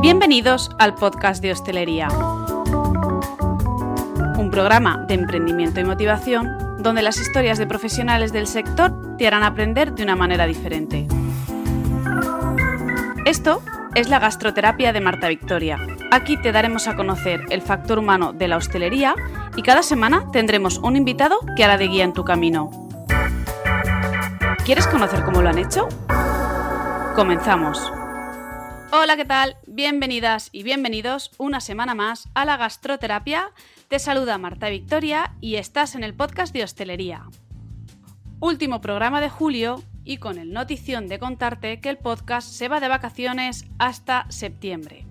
Bienvenidos al podcast de Hostelería, un programa de emprendimiento y motivación donde las historias de profesionales del sector te harán aprender de una manera diferente. Esto es la gastroterapia de Marta Victoria. Aquí te daremos a conocer el factor humano de la hostelería y cada semana tendremos un invitado que hará de guía en tu camino. ¿Quieres conocer cómo lo han hecho? Comenzamos. Hola, ¿qué tal? Bienvenidas y bienvenidos una semana más a la gastroterapia. Te saluda Marta Victoria y estás en el podcast de hostelería. Último programa de julio y con el notición de contarte que el podcast se va de vacaciones hasta septiembre.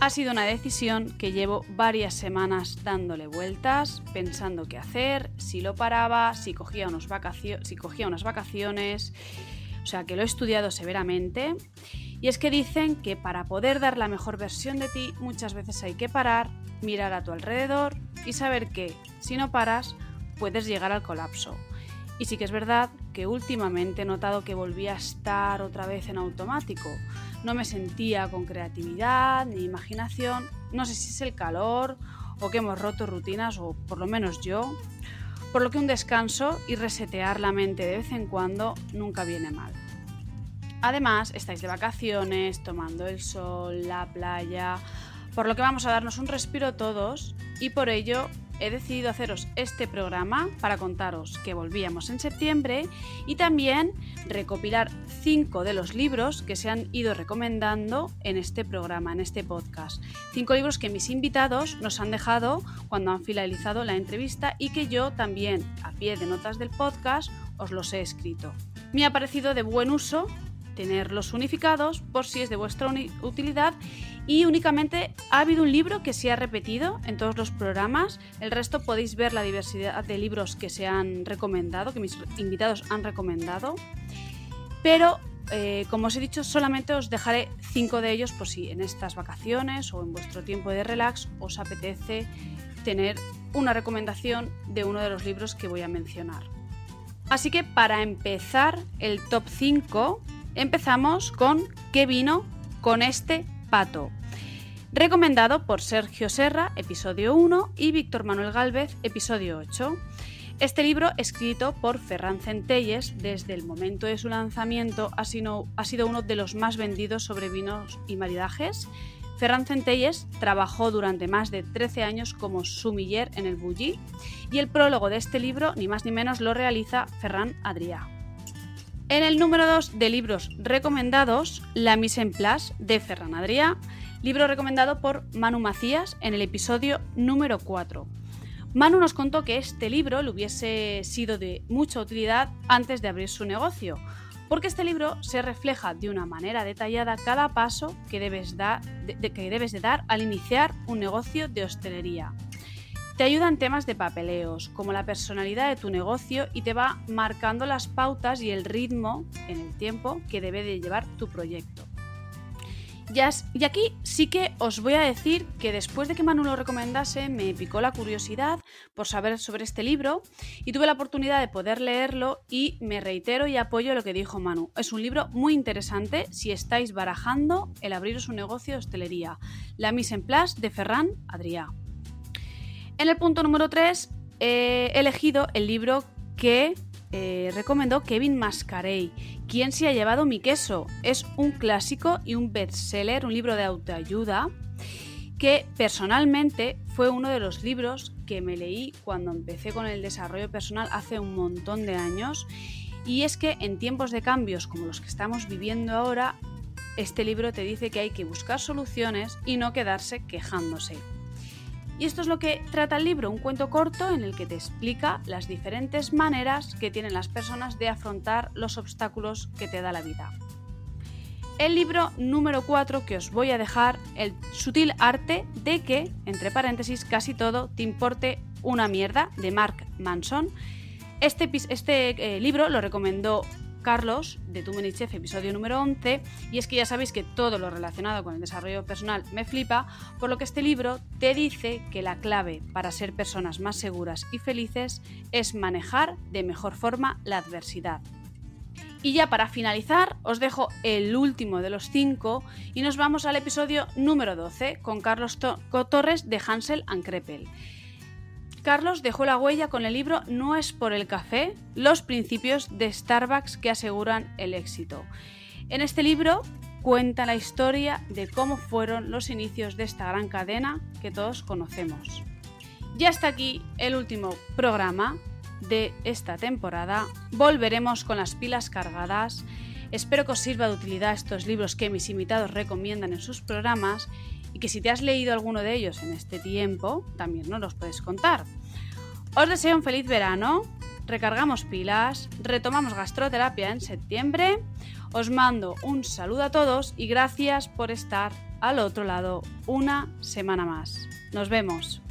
Ha sido una decisión que llevo varias semanas dándole vueltas, pensando qué hacer, si lo paraba, si cogía, unos si cogía unas vacaciones, o sea que lo he estudiado severamente. Y es que dicen que para poder dar la mejor versión de ti muchas veces hay que parar, mirar a tu alrededor y saber que si no paras puedes llegar al colapso. Y sí que es verdad que últimamente he notado que volví a estar otra vez en automático no me sentía con creatividad ni imaginación. No sé si es el calor o que hemos roto rutinas, o por lo menos yo. Por lo que un descanso y resetear la mente de vez en cuando nunca viene mal. Además, estáis de vacaciones, tomando el sol, la playa, por lo que vamos a darnos un respiro todos y por ello he decidido haceros este programa para contaros que volvíamos en septiembre y también recopilar cinco de los libros que se han ido recomendando en este programa, en este podcast. Cinco libros que mis invitados nos han dejado cuando han finalizado la entrevista y que yo también, a pie de notas del podcast, os los he escrito. Me ha parecido de buen uso tenerlos unificados por si es de vuestra utilidad y únicamente ha habido un libro que se ha repetido en todos los programas. El resto podéis ver la diversidad de libros que se han recomendado, que mis invitados han recomendado. Pero, eh, como os he dicho, solamente os dejaré cinco de ellos por si en estas vacaciones o en vuestro tiempo de relax os apetece tener una recomendación de uno de los libros que voy a mencionar. Así que para empezar el top 5, empezamos con ¿Qué vino con este pato? Recomendado por Sergio Serra, episodio 1, y Víctor Manuel Galvez, episodio 8. Este libro, escrito por Ferran Centelles, desde el momento de su lanzamiento ha sido, uno de los más vendidos sobre vinos y maridajes. Ferran Centelles trabajó durante más de 13 años como sumiller en el Bulli y el prólogo de este libro, ni más ni menos, lo realiza Ferran Adrià. En el número 2 de libros recomendados, La mise en place de Ferran Adrià, libro recomendado por Manu Macías en el episodio número 4. Manu nos contó que este libro le hubiese sido de mucha utilidad antes de abrir su negocio, porque este libro se refleja de una manera detallada cada paso que debes, que debes de dar al iniciar un negocio de hostelería. Te ayuda en temas de papeleos, como la personalidad de tu negocio y te va marcando las pautas y el ritmo en el tiempo que debe de llevar tu proyecto. Y aquí sí que os voy a decir que después de que Manu lo recomendase, me picó la curiosidad por saber sobre este libro y tuve la oportunidad de poder leerlo y me reitero y apoyo lo que dijo Manu. Es un libro muy interesante si estáis barajando el abriros un negocio de hostelería. La mise en place de Ferran Adrià. En el punto número 3 he elegido el libro que eh, recomendó Kevin Mascarey, ¿Quién se ha llevado mi queso? Es un clásico y un bestseller, un libro de autoayuda que personalmente fue uno de los libros que me leí cuando empecé con el desarrollo personal hace un montón de años. Y es que en tiempos de cambios como los que estamos viviendo ahora, este libro te dice que hay que buscar soluciones y no quedarse quejándose. Y esto es lo que trata el libro, un cuento corto en el que te explica las diferentes maneras que tienen las personas de afrontar los obstáculos que te da la vida. El libro número 4 que os voy a dejar, El sutil arte de que, entre paréntesis, casi todo te importe una mierda, de Mark Manson. Este, este eh, libro lo recomendó Carlos de Tu Chef, episodio número 11, y es que ya sabéis que todo lo relacionado con el desarrollo personal me flipa, por lo que este libro te dice que la clave para ser personas más seguras y felices es manejar de mejor forma la adversidad. Y ya para finalizar, os dejo el último de los cinco y nos vamos al episodio número 12 con Carlos Torres de Hansel and Krepel. Carlos dejó la huella con el libro No es por el café, los principios de Starbucks que aseguran el éxito. En este libro cuenta la historia de cómo fueron los inicios de esta gran cadena que todos conocemos. Ya está aquí el último programa de esta temporada. Volveremos con las pilas cargadas. Espero que os sirva de utilidad estos libros que mis invitados recomiendan en sus programas y que si te has leído alguno de ellos en este tiempo, también nos los puedes contar. Os deseo un feliz verano, recargamos pilas, retomamos gastroterapia en septiembre, os mando un saludo a todos y gracias por estar al otro lado una semana más. Nos vemos.